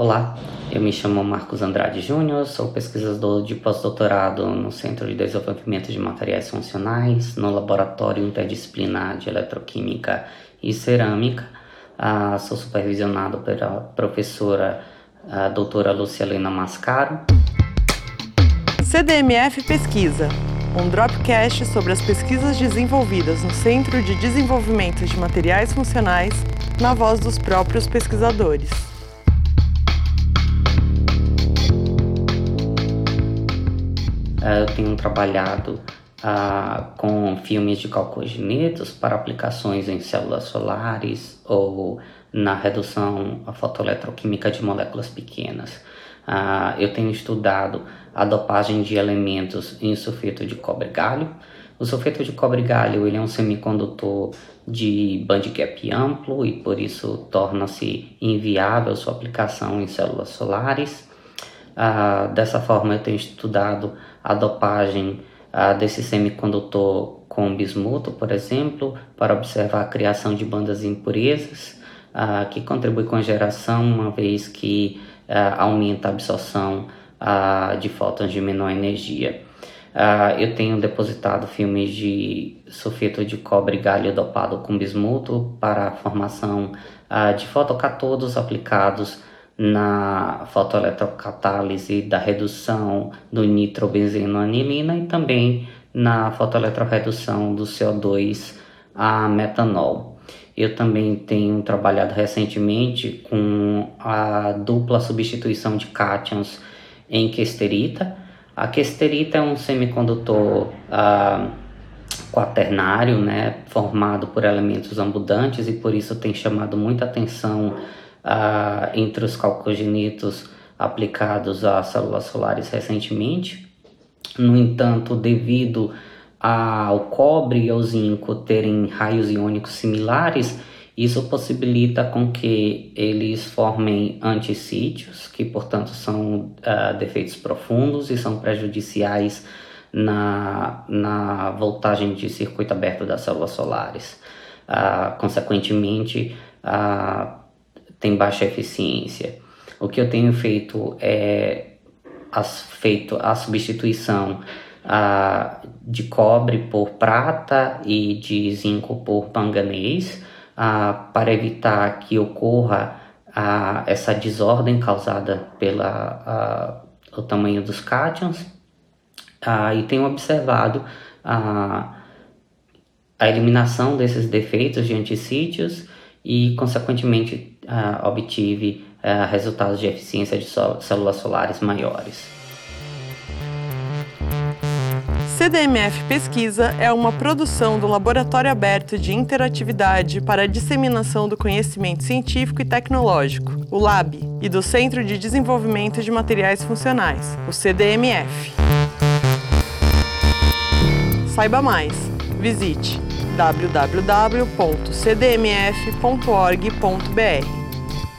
Olá, eu me chamo Marcos Andrade Júnior, sou pesquisador de pós-doutorado no Centro de Desenvolvimento de Materiais Funcionais, no Laboratório Interdisciplinar de Eletroquímica e Cerâmica. Ah, sou supervisionado pela professora a doutora Luciana Mascaro. CDMF Pesquisa, um dropcast sobre as pesquisas desenvolvidas no Centro de Desenvolvimento de Materiais Funcionais, na voz dos próprios pesquisadores. Eu tenho trabalhado ah, com filmes de calcogenitos para aplicações em células solares ou na redução fotoeletroquímica de moléculas pequenas. Ah, eu tenho estudado a dopagem de elementos em sulfeto de cobre-galho. O sulfeto de cobre-galho ele é um semicondutor de bandgap amplo e por isso torna-se inviável sua aplicação em células solares. Ah, dessa forma, eu tenho estudado a dopagem ah, desse semicondutor com bismuto, por exemplo, para observar a criação de bandas impurezas, ah, que contribui com a geração, uma vez que ah, aumenta a absorção ah, de fótons de menor energia. Uh, eu tenho depositado filmes de sulfeto de cobre galho dopado com bismuto para a formação de fotocatodos aplicados na fotoeletrocatálise da redução do nitrobenzenoanilina e também na fotoeletroredução do CO2 a metanol. Eu também tenho trabalhado recentemente com a dupla substituição de cátions em questerita. A questerita é um semicondutor uh, quaternário, né, formado por elementos ambudantes e por isso tem chamado muita atenção ah, entre os calcogenitos aplicados a células solares recentemente. No entanto, devido ao cobre e ao zinco terem raios iônicos similares, isso possibilita com que eles formem antissítios, que portanto são uh, defeitos profundos e são prejudiciais na, na voltagem de circuito aberto das células solares. Uh, consequentemente, uh, tem baixa eficiência. O que eu tenho feito é as, feito a substituição ah, de cobre por prata e de zinco por manganês ah, para evitar que ocorra ah, essa desordem causada pela o tamanho dos cátions e tenho observado a eliminação desses defeitos de antissítios e, consequentemente, uh, obtive uh, resultados de eficiência de células solares maiores. CDMF Pesquisa é uma produção do Laboratório Aberto de Interatividade para a Disseminação do Conhecimento Científico e Tecnológico, o LAB, e do Centro de Desenvolvimento de Materiais Funcionais, o CDMF. Saiba mais. Visite www.cdmf.org.br.